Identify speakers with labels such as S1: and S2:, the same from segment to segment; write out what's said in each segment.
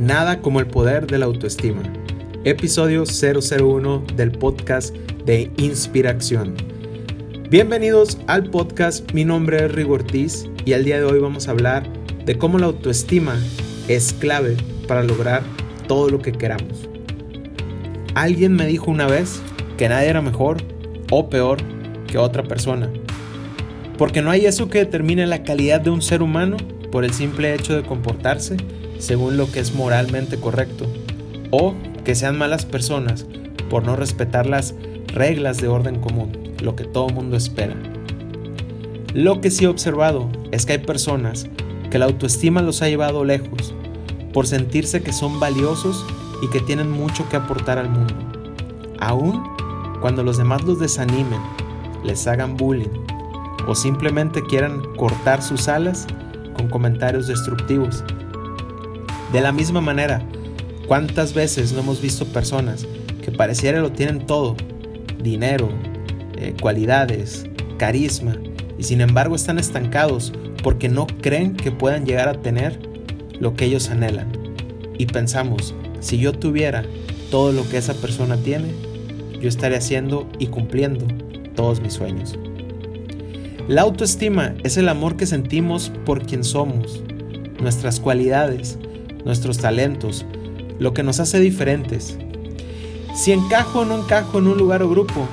S1: Nada como el poder de la autoestima. Episodio 001 del podcast de Inspiración. Bienvenidos al podcast, mi nombre es Rigo Ortiz y el día de hoy vamos a hablar de cómo la autoestima es clave para lograr todo lo que queramos. Alguien me dijo una vez que nadie era mejor o peor que otra persona. Porque no hay eso que determine la calidad de un ser humano por el simple hecho de comportarse según lo que es moralmente correcto. O que sean malas personas por no respetar las reglas de orden común, lo que todo mundo espera. Lo que sí he observado es que hay personas que la autoestima los ha llevado lejos por sentirse que son valiosos y que tienen mucho que aportar al mundo. Aún cuando los demás los desanimen, les hagan bullying o simplemente quieran cortar sus alas con comentarios destructivos. De la misma manera, ¿cuántas veces no hemos visto personas que pareciera lo tienen todo? Dinero, eh, cualidades, carisma, y sin embargo están estancados porque no creen que puedan llegar a tener lo que ellos anhelan. Y pensamos, si yo tuviera todo lo que esa persona tiene, yo estaría haciendo y cumpliendo todos mis sueños. La autoestima es el amor que sentimos por quien somos, nuestras cualidades, nuestros talentos, lo que nos hace diferentes. Si encajo o no encajo en un lugar o grupo,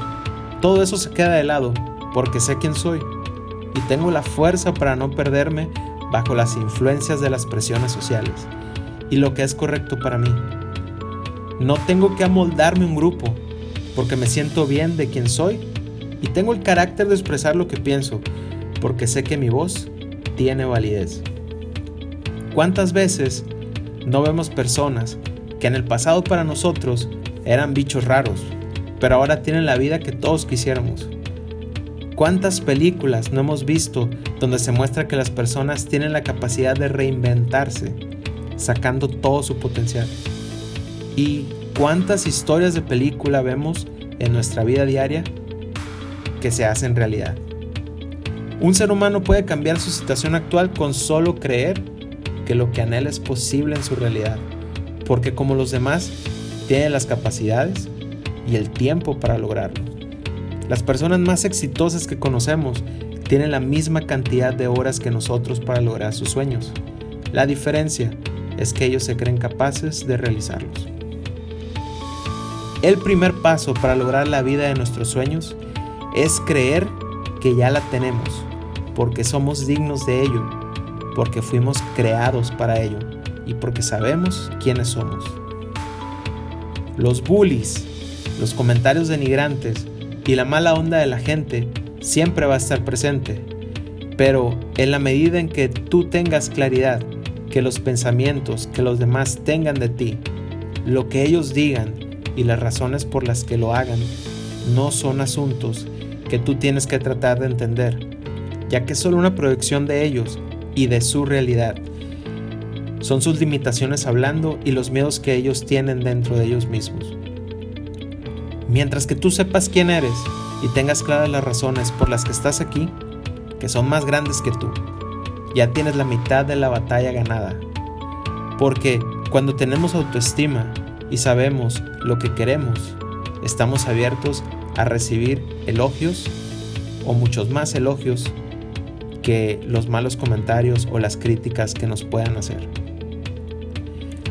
S1: todo eso se queda de lado, porque sé quién soy y tengo la fuerza para no perderme bajo las influencias de las presiones sociales y lo que es correcto para mí. No tengo que amoldarme un grupo, porque me siento bien de quien soy y tengo el carácter de expresar lo que pienso, porque sé que mi voz tiene validez. ¿Cuántas veces no vemos personas que en el pasado para nosotros eran bichos raros, pero ahora tienen la vida que todos quisiéramos? ¿Cuántas películas no hemos visto donde se muestra que las personas tienen la capacidad de reinventarse, sacando todo su potencial? ¿Y cuántas historias de película vemos en nuestra vida diaria que se hacen realidad? Un ser humano puede cambiar su situación actual con solo creer que lo que anhela es posible en su realidad, porque como los demás, tiene las capacidades y el tiempo para lograrlo. Las personas más exitosas que conocemos tienen la misma cantidad de horas que nosotros para lograr sus sueños. La diferencia es que ellos se creen capaces de realizarlos. El primer paso para lograr la vida de nuestros sueños es creer que ya la tenemos, porque somos dignos de ello porque fuimos creados para ello y porque sabemos quiénes somos. Los bullies, los comentarios denigrantes y la mala onda de la gente siempre va a estar presente, pero en la medida en que tú tengas claridad que los pensamientos que los demás tengan de ti, lo que ellos digan y las razones por las que lo hagan, no son asuntos que tú tienes que tratar de entender, ya que es solo una proyección de ellos y de su realidad. Son sus limitaciones hablando y los miedos que ellos tienen dentro de ellos mismos. Mientras que tú sepas quién eres y tengas claras las razones por las que estás aquí, que son más grandes que tú, ya tienes la mitad de la batalla ganada. Porque cuando tenemos autoestima y sabemos lo que queremos, estamos abiertos a recibir elogios o muchos más elogios que los malos comentarios o las críticas que nos puedan hacer.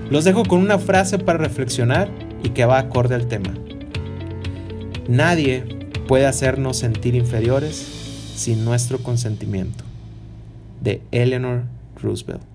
S1: Los dejo con una frase para reflexionar y que va acorde al tema. Nadie puede hacernos sentir inferiores sin nuestro consentimiento. De Eleanor Roosevelt.